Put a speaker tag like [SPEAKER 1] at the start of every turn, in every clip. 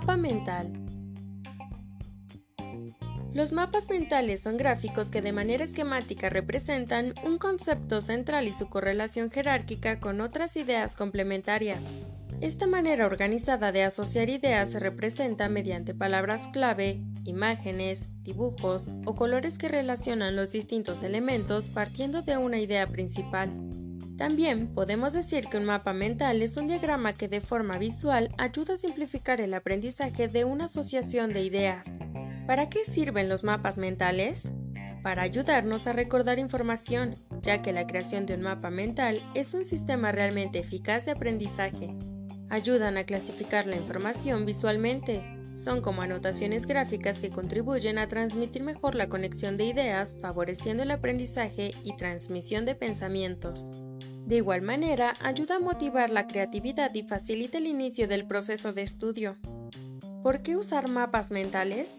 [SPEAKER 1] mental. Los mapas mentales son gráficos que de manera esquemática representan un concepto central y su correlación jerárquica con otras ideas complementarias. Esta manera organizada de asociar ideas se representa mediante palabras clave, imágenes, dibujos o colores que relacionan los distintos elementos partiendo de una idea principal. También podemos decir que un mapa mental es un diagrama que de forma visual ayuda a simplificar el aprendizaje de una asociación de ideas. ¿Para qué sirven los mapas mentales? Para ayudarnos a recordar información, ya que la creación de un mapa mental es un sistema realmente eficaz de aprendizaje. Ayudan a clasificar la información visualmente, son como anotaciones gráficas que contribuyen a transmitir mejor la conexión de ideas, favoreciendo el aprendizaje y transmisión de pensamientos. De igual manera, ayuda a motivar la creatividad y facilita el inicio del proceso de estudio. ¿Por qué usar mapas mentales?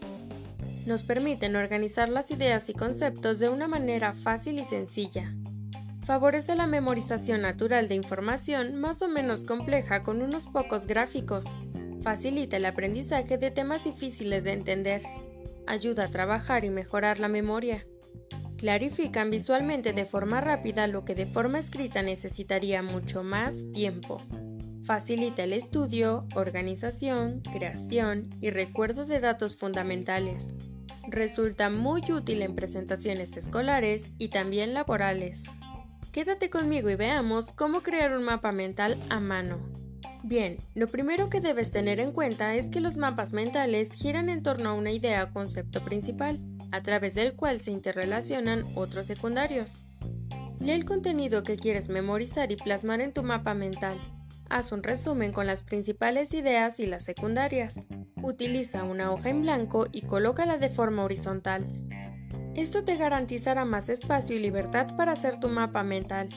[SPEAKER 1] Nos permiten organizar las ideas y conceptos de una manera fácil y sencilla. Favorece la memorización natural de información más o menos compleja con unos pocos gráficos, Facilita el aprendizaje de temas difíciles de entender. Ayuda a trabajar y mejorar la memoria. Clarifican visualmente de forma rápida lo que de forma escrita necesitaría mucho más tiempo. Facilita el estudio, organización, creación y recuerdo de datos fundamentales. Resulta muy útil en presentaciones escolares y también laborales. Quédate conmigo y veamos cómo crear un mapa mental a mano. Bien, lo primero que debes tener en cuenta es que los mapas mentales giran en torno a una idea o concepto principal, a través del cual se interrelacionan otros secundarios. Lee el contenido que quieres memorizar y plasmar en tu mapa mental. Haz un resumen con las principales ideas y las secundarias. Utiliza una hoja en blanco y colócala de forma horizontal. Esto te garantizará más espacio y libertad para hacer tu mapa mental.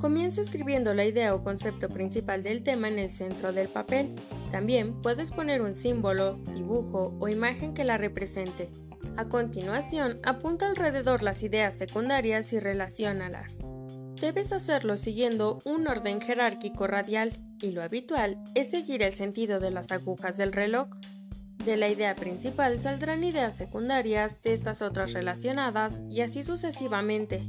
[SPEAKER 1] Comienza escribiendo la idea o concepto principal del tema en el centro del papel. También puedes poner un símbolo, dibujo o imagen que la represente. A continuación, apunta alrededor las ideas secundarias y relaciónalas. Debes hacerlo siguiendo un orden jerárquico radial y lo habitual es seguir el sentido de las agujas del reloj. De la idea principal saldrán ideas secundarias, de estas otras relacionadas y así sucesivamente.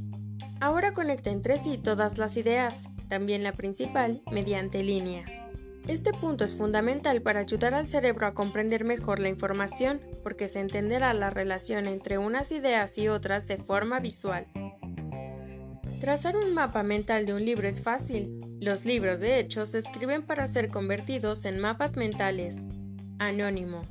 [SPEAKER 1] Ahora conecta entre sí todas las ideas, también la principal, mediante líneas. Este punto es fundamental para ayudar al cerebro a comprender mejor la información, porque se entenderá la relación entre unas ideas y otras de forma visual. Trazar un mapa mental de un libro es fácil. Los libros, de hecho, se escriben para ser convertidos en mapas mentales. Anónimo.